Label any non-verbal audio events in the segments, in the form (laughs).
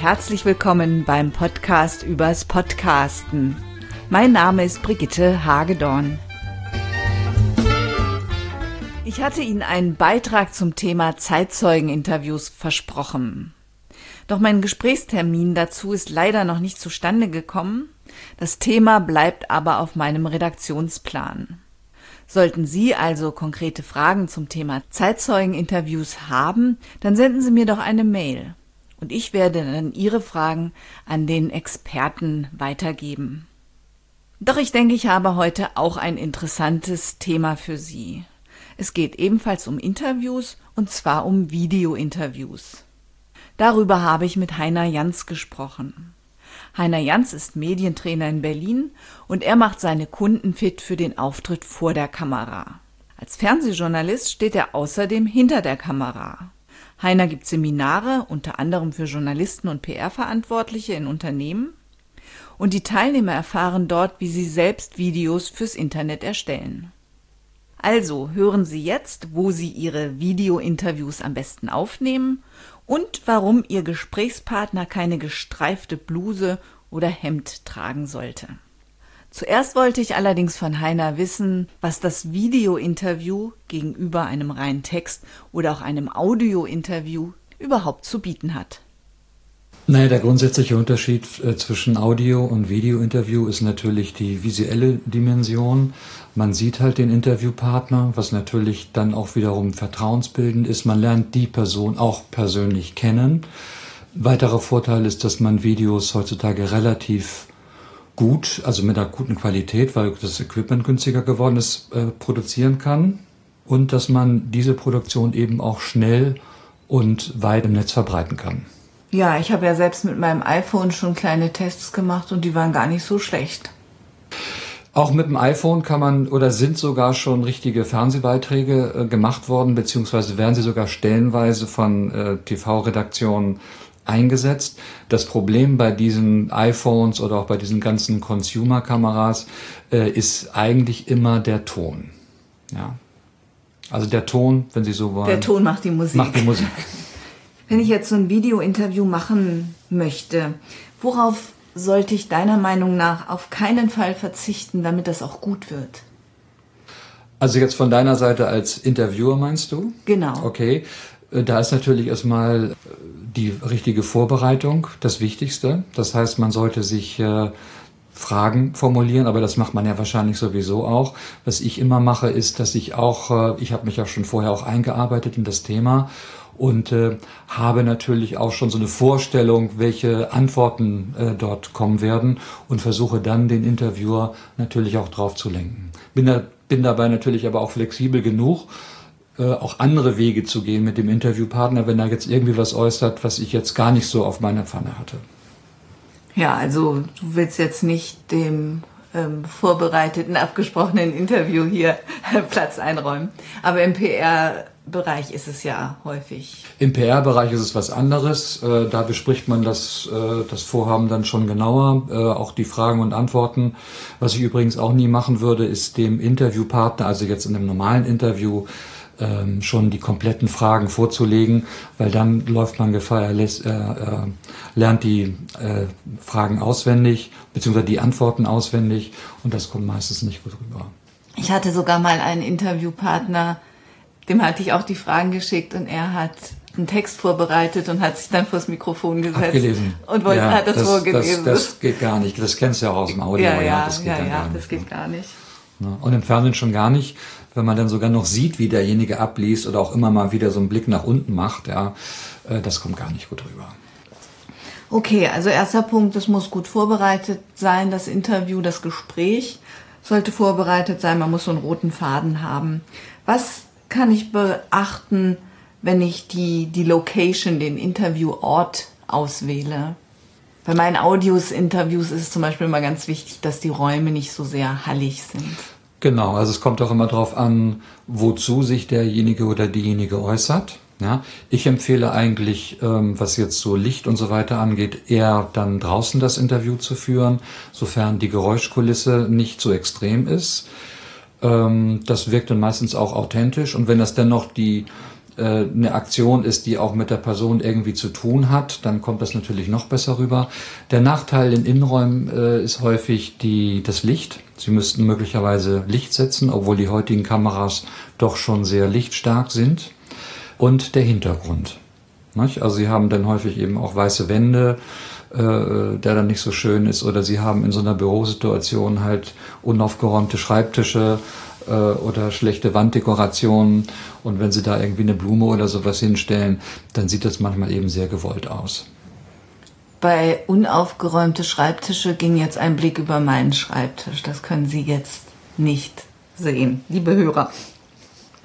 herzlich willkommen beim Podcast übers Podcasten. Mein Name ist Brigitte Hagedorn. Ich hatte Ihnen einen Beitrag zum Thema Zeitzeugeninterviews versprochen. Doch mein Gesprächstermin dazu ist leider noch nicht zustande gekommen. Das Thema bleibt aber auf meinem Redaktionsplan. Sollten Sie also konkrete Fragen zum Thema Zeitzeugeninterviews haben, dann senden Sie mir doch eine Mail. Und ich werde dann Ihre Fragen an den Experten weitergeben. Doch ich denke, ich habe heute auch ein interessantes Thema für Sie. Es geht ebenfalls um Interviews und zwar um Videointerviews. Darüber habe ich mit Heiner Jans gesprochen. Heiner Jans ist Medientrainer in Berlin und er macht seine Kunden fit für den Auftritt vor der Kamera. Als Fernsehjournalist steht er außerdem hinter der Kamera. Heiner gibt Seminare, unter anderem für Journalisten und PR-Verantwortliche in Unternehmen. Und die Teilnehmer erfahren dort, wie sie selbst Videos fürs Internet erstellen. Also hören Sie jetzt, wo Sie Ihre Video-Interviews am besten aufnehmen und warum Ihr Gesprächspartner keine gestreifte Bluse oder Hemd tragen sollte. Zuerst wollte ich allerdings von Heiner wissen, was das Video-Interview gegenüber einem reinen Text oder auch einem Audio-Interview überhaupt zu bieten hat. Naja, der grundsätzliche Unterschied äh, zwischen Audio- und Video-Interview ist natürlich die visuelle Dimension. Man sieht halt den Interviewpartner, was natürlich dann auch wiederum vertrauensbildend ist. Man lernt die Person auch persönlich kennen. Weiterer Vorteil ist, dass man Videos heutzutage relativ gut, also mit einer guten Qualität, weil das Equipment günstiger geworden ist, äh, produzieren kann. Und dass man diese Produktion eben auch schnell und weit im Netz verbreiten kann. Ja, ich habe ja selbst mit meinem iPhone schon kleine Tests gemacht und die waren gar nicht so schlecht. Auch mit dem iPhone kann man oder sind sogar schon richtige Fernsehbeiträge äh, gemacht worden, beziehungsweise werden sie sogar stellenweise von äh, TV-Redaktionen eingesetzt. Das Problem bei diesen iPhones oder auch bei diesen ganzen Consumer-Kameras äh, ist eigentlich immer der Ton. Ja. Also der Ton, wenn Sie so wollen. Der Ton macht die Musik. Macht die Musik. (laughs) Wenn ich jetzt so ein Video-Interview machen möchte, worauf sollte ich deiner Meinung nach auf keinen Fall verzichten, damit das auch gut wird? Also jetzt von deiner Seite als Interviewer meinst du? Genau. Okay. Äh, da ist natürlich erstmal äh, die richtige Vorbereitung das Wichtigste. Das heißt, man sollte sich äh, Fragen formulieren, aber das macht man ja wahrscheinlich sowieso auch. Was ich immer mache, ist, dass ich auch, ich habe mich ja schon vorher auch eingearbeitet in das Thema und habe natürlich auch schon so eine Vorstellung, welche Antworten dort kommen werden und versuche dann den Interviewer natürlich auch drauf zu lenken. Bin, da, bin dabei natürlich aber auch flexibel genug, auch andere Wege zu gehen mit dem Interviewpartner, wenn er jetzt irgendwie was äußert, was ich jetzt gar nicht so auf meiner Pfanne hatte. Ja, also du willst jetzt nicht dem ähm, vorbereiteten, abgesprochenen Interview hier Platz einräumen. Aber im PR Bereich ist es ja häufig. Im PR-Bereich ist es was anderes. Äh, da bespricht man das, äh, das Vorhaben dann schon genauer, äh, auch die Fragen und Antworten. Was ich übrigens auch nie machen würde, ist dem Interviewpartner, also jetzt in einem normalen Interview, ähm, schon die kompletten Fragen vorzulegen, weil dann läuft man Gefahr, er, lässt, er, lernt die Fragen auswendig, beziehungsweise die Antworten auswendig und das kommt meistens nicht gut rüber. Ich hatte sogar mal einen Interviewpartner, dem hatte ich auch die Fragen geschickt und er hat einen Text vorbereitet und hat sich dann vors Mikrofon gesetzt Abgelesen. und wollte, ja, hat das, das vorgelesen. Das, das, geht gar nicht. Das kennst du ja auch aus dem Audio. Ja, ja, das geht, ja, ja, das geht gar nicht. Und im Fernsehen schon gar nicht, wenn man dann sogar noch sieht, wie derjenige abliest oder auch immer mal wieder so einen Blick nach unten macht, ja, äh, das kommt gar nicht gut rüber. Okay, also erster Punkt, es muss gut vorbereitet sein, das Interview, das Gespräch sollte vorbereitet sein, man muss so einen roten Faden haben. Was kann ich beachten, wenn ich die, die Location, den Interviewort auswähle? Bei meinen Audios-Interviews ist es zum Beispiel immer ganz wichtig, dass die Räume nicht so sehr hallig sind. Genau, also es kommt auch immer darauf an, wozu sich derjenige oder diejenige äußert. Ja, ich empfehle eigentlich, ähm, was jetzt so Licht und so weiter angeht, eher dann draußen das Interview zu führen, sofern die Geräuschkulisse nicht so extrem ist. Ähm, das wirkt dann meistens auch authentisch und wenn das dennoch die eine Aktion ist, die auch mit der Person irgendwie zu tun hat, dann kommt das natürlich noch besser rüber. Der Nachteil in Innenräumen äh, ist häufig die, das Licht. Sie müssten möglicherweise Licht setzen, obwohl die heutigen Kameras doch schon sehr lichtstark sind. Und der Hintergrund. Also sie haben dann häufig eben auch weiße Wände, äh, der dann nicht so schön ist, oder sie haben in so einer Bürosituation halt unaufgeräumte Schreibtische äh, oder schlechte Wanddekorationen. Und wenn sie da irgendwie eine Blume oder sowas hinstellen, dann sieht das manchmal eben sehr gewollt aus. Bei unaufgeräumte Schreibtische ging jetzt ein Blick über meinen Schreibtisch. Das können Sie jetzt nicht sehen, liebe Hörer.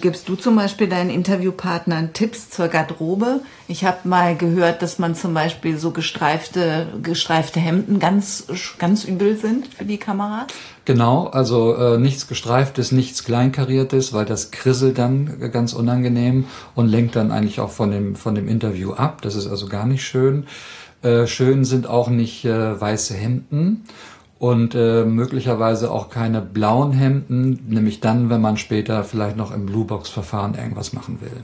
Gibst du zum Beispiel deinen Interviewpartnern Tipps zur Garderobe? Ich habe mal gehört, dass man zum Beispiel so gestreifte, gestreifte Hemden ganz, ganz übel sind für die Kamera. Genau, also äh, nichts gestreiftes, nichts kleinkariertes, weil das krisselt dann ganz unangenehm und lenkt dann eigentlich auch von dem, von dem Interview ab. Das ist also gar nicht schön. Äh, schön sind auch nicht äh, weiße Hemden und äh, möglicherweise auch keine blauen Hemden, nämlich dann, wenn man später vielleicht noch im Bluebox-Verfahren irgendwas machen will.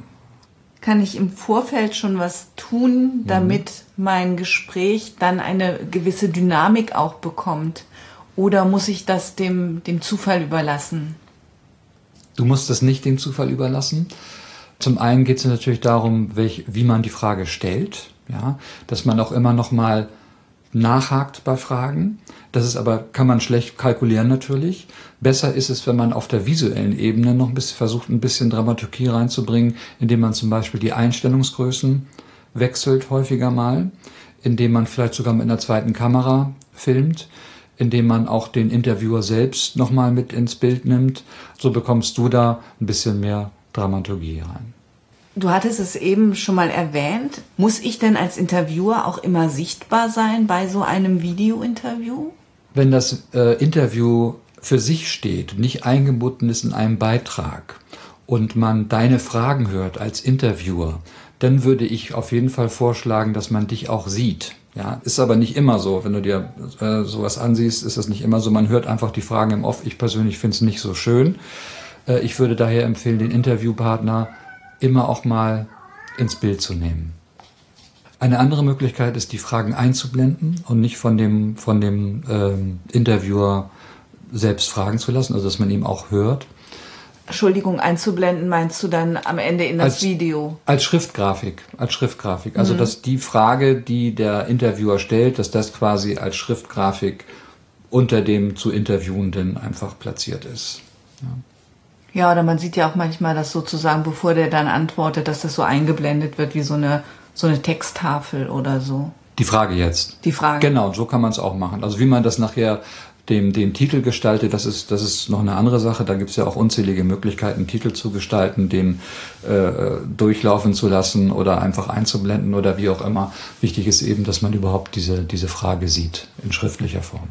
Kann ich im Vorfeld schon was tun, damit mhm. mein Gespräch dann eine gewisse Dynamik auch bekommt? Oder muss ich das dem, dem Zufall überlassen? Du musst das nicht dem Zufall überlassen. Zum einen geht es natürlich darum, welch, wie man die Frage stellt, ja, dass man auch immer noch mal nachhakt bei Fragen. Das ist aber, kann man schlecht kalkulieren natürlich. Besser ist es, wenn man auf der visuellen Ebene noch ein bisschen versucht, ein bisschen Dramaturgie reinzubringen, indem man zum Beispiel die Einstellungsgrößen wechselt häufiger mal, indem man vielleicht sogar mit einer zweiten Kamera filmt, indem man auch den Interviewer selbst nochmal mit ins Bild nimmt. So bekommst du da ein bisschen mehr Dramaturgie rein. Du hattest es eben schon mal erwähnt. Muss ich denn als Interviewer auch immer sichtbar sein bei so einem Videointerview? Wenn das äh, Interview für sich steht, nicht eingebunden ist in einem Beitrag und man deine Fragen hört als Interviewer, dann würde ich auf jeden Fall vorschlagen, dass man dich auch sieht. Ja, ist aber nicht immer so. Wenn du dir äh, sowas ansiehst, ist das nicht immer so. Man hört einfach die Fragen im Off. Ich persönlich finde es nicht so schön. Äh, ich würde daher empfehlen, den Interviewpartner immer auch mal ins Bild zu nehmen. Eine andere Möglichkeit ist, die Fragen einzublenden und nicht von dem, von dem ähm, Interviewer selbst fragen zu lassen, also dass man ihm auch hört. Entschuldigung, einzublenden meinst du dann am Ende in das als, Video? Als Schriftgrafik, als Schriftgrafik. Also mhm. dass die Frage, die der Interviewer stellt, dass das quasi als Schriftgrafik unter dem zu Interviewenden einfach platziert ist. Ja. Ja, oder man sieht ja auch manchmal, dass sozusagen, bevor der dann antwortet, dass das so eingeblendet wird wie so eine, so eine Texttafel oder so. Die Frage jetzt. Die Frage. Genau, so kann man es auch machen. Also wie man das nachher dem, dem Titel gestaltet, das ist, das ist noch eine andere Sache. Da gibt es ja auch unzählige Möglichkeiten, Titel zu gestalten, den äh, durchlaufen zu lassen oder einfach einzublenden oder wie auch immer. Wichtig ist eben, dass man überhaupt diese, diese Frage sieht in schriftlicher Form.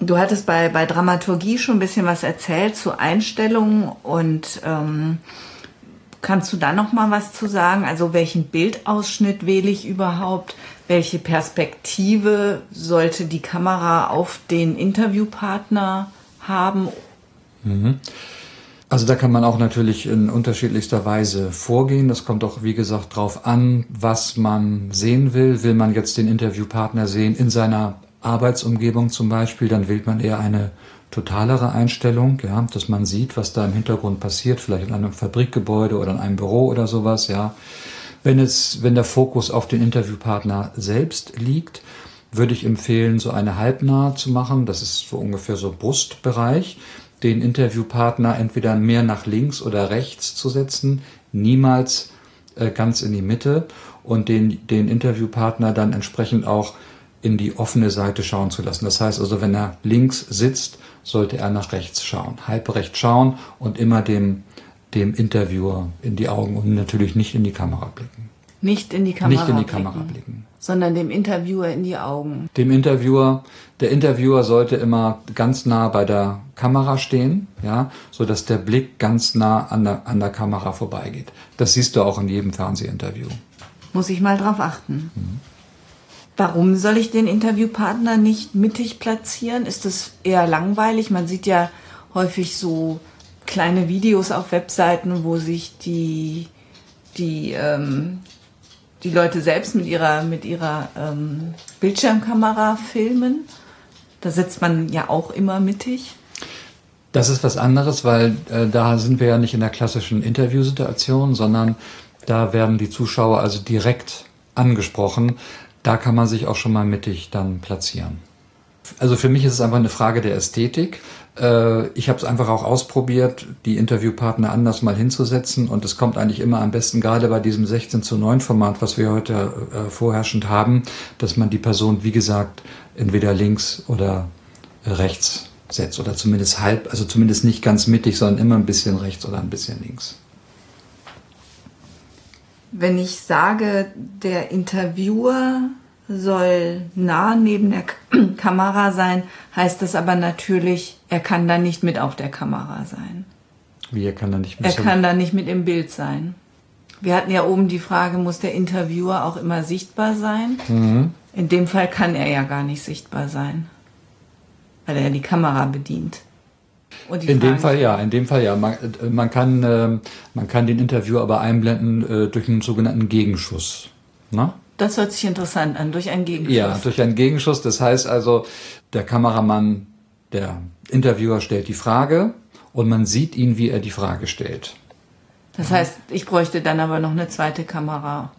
Du hattest bei, bei Dramaturgie schon ein bisschen was erzählt zu Einstellungen und ähm, kannst du da noch mal was zu sagen? Also welchen Bildausschnitt wähle ich überhaupt? Welche Perspektive sollte die Kamera auf den Interviewpartner haben? Mhm. Also da kann man auch natürlich in unterschiedlichster Weise vorgehen. Das kommt auch, wie gesagt, darauf an, was man sehen will. Will man jetzt den Interviewpartner sehen in seiner Arbeitsumgebung zum Beispiel, dann wählt man eher eine totalere Einstellung, ja, dass man sieht, was da im Hintergrund passiert, vielleicht in einem Fabrikgebäude oder in einem Büro oder sowas, ja. Wenn es, wenn der Fokus auf den Interviewpartner selbst liegt, würde ich empfehlen, so eine halbnahe zu machen. Das ist so ungefähr so Brustbereich. Den Interviewpartner entweder mehr nach links oder rechts zu setzen, niemals äh, ganz in die Mitte und den, den Interviewpartner dann entsprechend auch in die offene Seite schauen zu lassen. Das heißt also, wenn er links sitzt, sollte er nach rechts schauen, halb rechts schauen und immer dem, dem Interviewer in die Augen und natürlich nicht in die Kamera blicken. Nicht in die Kamera Nicht in die blicken, Kamera blicken. Sondern dem Interviewer in die Augen. Dem Interviewer, der Interviewer sollte immer ganz nah bei der Kamera stehen, ja, so dass der Blick ganz nah an der, an der Kamera vorbeigeht. Das siehst du auch in jedem Fernsehinterview. Muss ich mal drauf achten. Mhm. Warum soll ich den Interviewpartner nicht mittig platzieren? Ist es eher langweilig? Man sieht ja häufig so kleine Videos auf Webseiten, wo sich die die, ähm, die Leute selbst mit ihrer, mit ihrer ähm, Bildschirmkamera filmen. Da sitzt man ja auch immer mittig. Das ist was anderes, weil äh, da sind wir ja nicht in der klassischen Interviewsituation, sondern da werden die Zuschauer also direkt angesprochen. Da kann man sich auch schon mal mittig dann platzieren. Also für mich ist es einfach eine Frage der Ästhetik. Äh, ich habe es einfach auch ausprobiert, die Interviewpartner anders mal hinzusetzen und es kommt eigentlich immer am besten, gerade bei diesem 16 zu 9 Format, was wir heute äh, vorherrschend haben, dass man die Person, wie gesagt, entweder links oder rechts setzt oder zumindest halb, also zumindest nicht ganz mittig, sondern immer ein bisschen rechts oder ein bisschen links. Wenn ich sage, der Interviewer soll nah neben der (clears throat) Kamera sein, heißt das aber natürlich, er kann da nicht mit auf der Kamera sein. Wie, er kann da nicht mit? Er kann da nicht mit im Bild sein. Wir hatten ja oben die Frage, muss der Interviewer auch immer sichtbar sein? Mhm. In dem Fall kann er ja gar nicht sichtbar sein, weil er ja die Kamera bedient. In dem Fall ja, in dem Fall ja. Man, man kann, äh, man kann den Interviewer aber einblenden äh, durch einen sogenannten Gegenschuss. Na? Das hört sich interessant an, durch einen Gegenschuss. Ja, durch einen Gegenschuss. Das heißt also, der Kameramann, der Interviewer stellt die Frage und man sieht ihn, wie er die Frage stellt. Das heißt, ich bräuchte dann aber noch eine zweite Kamera.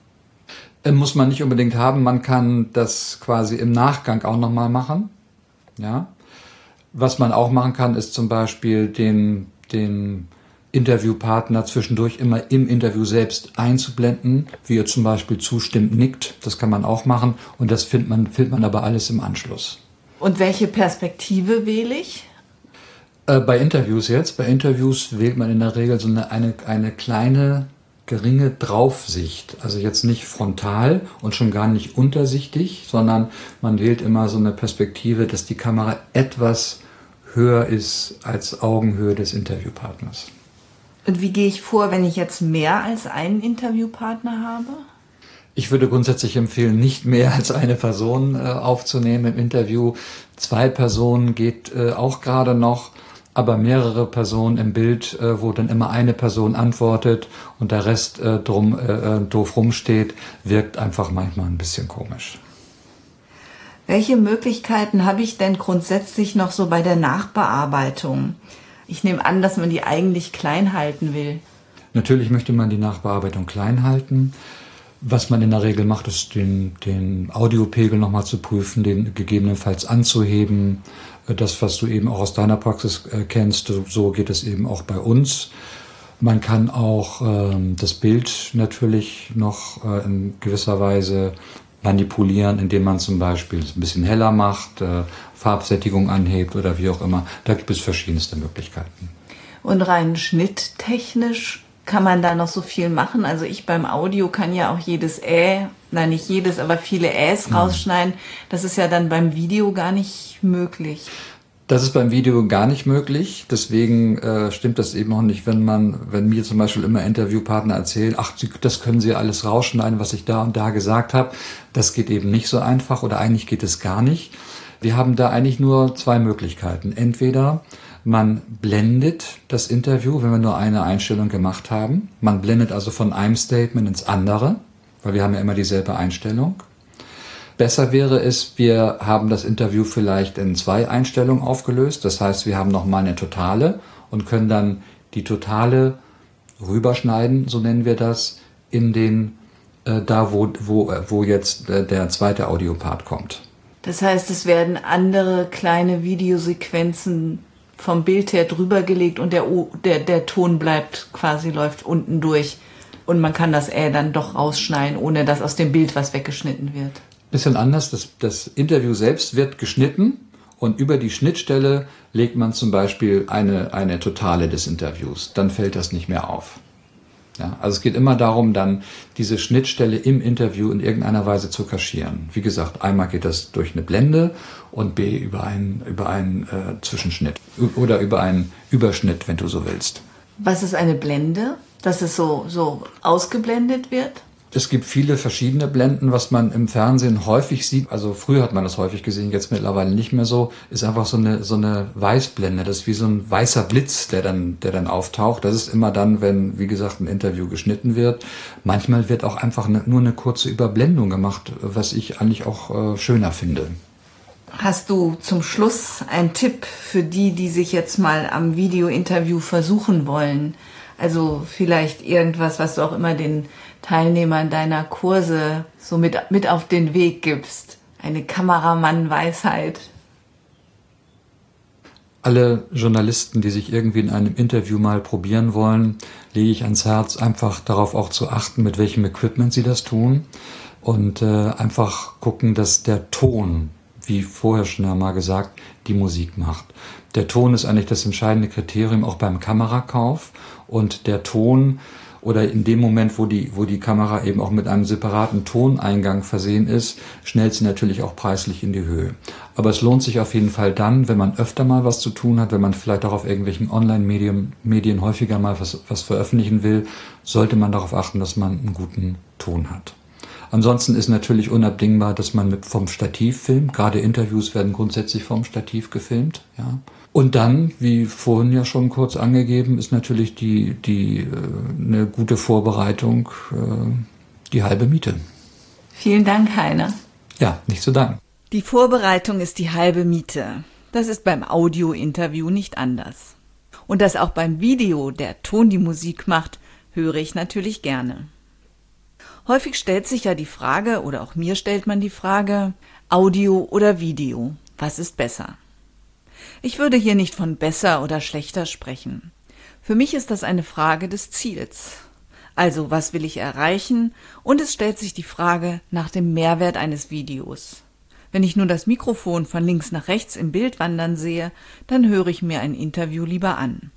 Äh, muss man nicht unbedingt haben. Man kann das quasi im Nachgang auch nochmal machen. Ja. Was man auch machen kann, ist zum Beispiel den, den Interviewpartner zwischendurch immer im Interview selbst einzublenden, wie er zum Beispiel zustimmt, nickt. Das kann man auch machen und das findet man, findet man aber alles im Anschluss. Und welche Perspektive wähle ich? Äh, bei Interviews jetzt. Bei Interviews wählt man in der Regel so eine, eine, eine kleine, geringe Draufsicht. Also jetzt nicht frontal und schon gar nicht untersichtig, sondern man wählt immer so eine Perspektive, dass die Kamera etwas höher ist als Augenhöhe des Interviewpartners. Und wie gehe ich vor, wenn ich jetzt mehr als einen Interviewpartner habe? Ich würde grundsätzlich empfehlen, nicht mehr als eine Person äh, aufzunehmen im Interview. Zwei Personen geht äh, auch gerade noch, aber mehrere Personen im Bild, äh, wo dann immer eine Person antwortet und der Rest äh, drum äh, äh, doof rumsteht, wirkt einfach manchmal ein bisschen komisch. Welche Möglichkeiten habe ich denn grundsätzlich noch so bei der Nachbearbeitung? Ich nehme an, dass man die eigentlich klein halten will. Natürlich möchte man die Nachbearbeitung klein halten. Was man in der Regel macht, ist den, den Audiopegel nochmal zu prüfen, den gegebenenfalls anzuheben. Das, was du eben auch aus deiner Praxis äh, kennst, so geht es eben auch bei uns. Man kann auch ähm, das Bild natürlich noch äh, in gewisser Weise manipulieren, indem man zum Beispiel es ein bisschen heller macht, äh, Farbsättigung anhebt oder wie auch immer. Da gibt es verschiedenste Möglichkeiten. Und rein schnitttechnisch kann man da noch so viel machen? Also ich beim Audio kann ja auch jedes Ä, nein nicht jedes, aber viele Äs rausschneiden. Das ist ja dann beim Video gar nicht möglich. Das ist beim Video gar nicht möglich. Deswegen äh, stimmt das eben auch nicht, wenn man, wenn mir zum Beispiel immer Interviewpartner erzählen, ach, das können Sie alles rausschneiden, was ich da und da gesagt habe. Das geht eben nicht so einfach oder eigentlich geht es gar nicht. Wir haben da eigentlich nur zwei Möglichkeiten. Entweder man blendet das Interview, wenn wir nur eine Einstellung gemacht haben. Man blendet also von einem Statement ins andere, weil wir haben ja immer dieselbe Einstellung. Besser wäre es, wir haben das Interview vielleicht in zwei Einstellungen aufgelöst. Das heißt, wir haben nochmal eine totale und können dann die totale rüberschneiden, so nennen wir das, in den, äh, da wo, wo, äh, wo jetzt äh, der zweite Audiopart kommt. Das heißt, es werden andere kleine Videosequenzen vom Bild her drüber gelegt und der, der, der Ton bleibt quasi, läuft unten durch. Und man kann das Ä dann doch rausschneiden, ohne dass aus dem Bild was weggeschnitten wird bisschen anders. Das, das Interview selbst wird geschnitten und über die Schnittstelle legt man zum Beispiel eine, eine Totale des Interviews. Dann fällt das nicht mehr auf. Ja, also es geht immer darum, dann diese Schnittstelle im Interview in irgendeiner Weise zu kaschieren. Wie gesagt, einmal geht das durch eine Blende und B über einen, über einen äh, Zwischenschnitt oder über einen Überschnitt, wenn du so willst. Was ist eine Blende? Dass es so, so ausgeblendet wird? Es gibt viele verschiedene Blenden, was man im Fernsehen häufig sieht. Also früher hat man das häufig gesehen, jetzt mittlerweile nicht mehr so. Ist einfach so eine so eine Weißblende. Das ist wie so ein weißer Blitz, der dann der dann auftaucht. Das ist immer dann, wenn wie gesagt ein Interview geschnitten wird. Manchmal wird auch einfach eine, nur eine kurze Überblendung gemacht, was ich eigentlich auch äh, schöner finde. Hast du zum Schluss einen Tipp für die, die sich jetzt mal am Videointerview versuchen wollen? Also vielleicht irgendwas, was du auch immer den Teilnehmern deiner Kurse so mit, mit auf den Weg gibst. Eine Kameramann-Weisheit. Alle Journalisten, die sich irgendwie in einem Interview mal probieren wollen, lege ich ans Herz, einfach darauf auch zu achten, mit welchem Equipment sie das tun und äh, einfach gucken, dass der Ton, wie vorher schon einmal gesagt, die Musik macht. Der Ton ist eigentlich das entscheidende Kriterium auch beim Kamerakauf und der Ton oder in dem Moment, wo die, wo die Kamera eben auch mit einem separaten Toneingang versehen ist, schnellt sie natürlich auch preislich in die Höhe. Aber es lohnt sich auf jeden Fall dann, wenn man öfter mal was zu tun hat, wenn man vielleicht auch auf irgendwelchen Online-Medien Medien häufiger mal was, was veröffentlichen will, sollte man darauf achten, dass man einen guten Ton hat. Ansonsten ist natürlich unabdingbar, dass man mit vom Stativ filmt. Gerade Interviews werden grundsätzlich vom Stativ gefilmt. Ja. Und dann, wie vorhin ja schon kurz angegeben, ist natürlich die, die äh, eine gute Vorbereitung äh, die halbe Miete. Vielen Dank, Heiner. Ja, nicht zu danken. Die Vorbereitung ist die halbe Miete. Das ist beim Audio-Interview nicht anders. Und dass auch beim Video der Ton die Musik macht, höre ich natürlich gerne. Häufig stellt sich ja die Frage, oder auch mir stellt man die Frage, Audio oder Video, was ist besser? Ich würde hier nicht von besser oder schlechter sprechen. Für mich ist das eine Frage des Ziels. Also, was will ich erreichen? Und es stellt sich die Frage nach dem Mehrwert eines Videos. Wenn ich nur das Mikrofon von links nach rechts im Bild wandern sehe, dann höre ich mir ein Interview lieber an.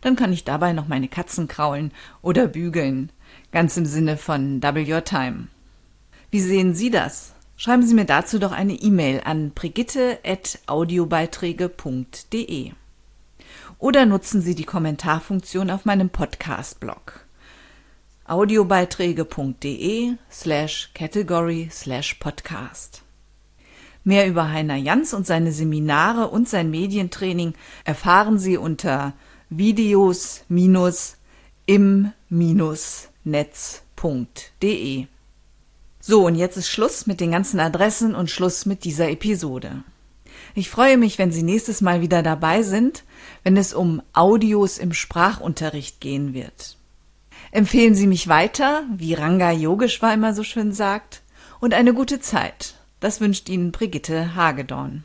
Dann kann ich dabei noch meine Katzen kraulen oder bügeln, ganz im Sinne von Double Your Time. Wie sehen Sie das? Schreiben Sie mir dazu doch eine E-Mail an brigitte.audiobeiträge.de oder nutzen Sie die Kommentarfunktion auf meinem Podcast-Blog audiobeiträge.de slash category slash podcast. Mehr über Heiner Jans und seine Seminare und sein Medientraining erfahren Sie unter videos-im-netz.de. So, und jetzt ist Schluss mit den ganzen Adressen und Schluss mit dieser Episode. Ich freue mich, wenn Sie nächstes Mal wieder dabei sind, wenn es um Audios im Sprachunterricht gehen wird. Empfehlen Sie mich weiter, wie Ranga Yogeshwar immer so schön sagt, und eine gute Zeit. Das wünscht Ihnen Brigitte Hagedorn.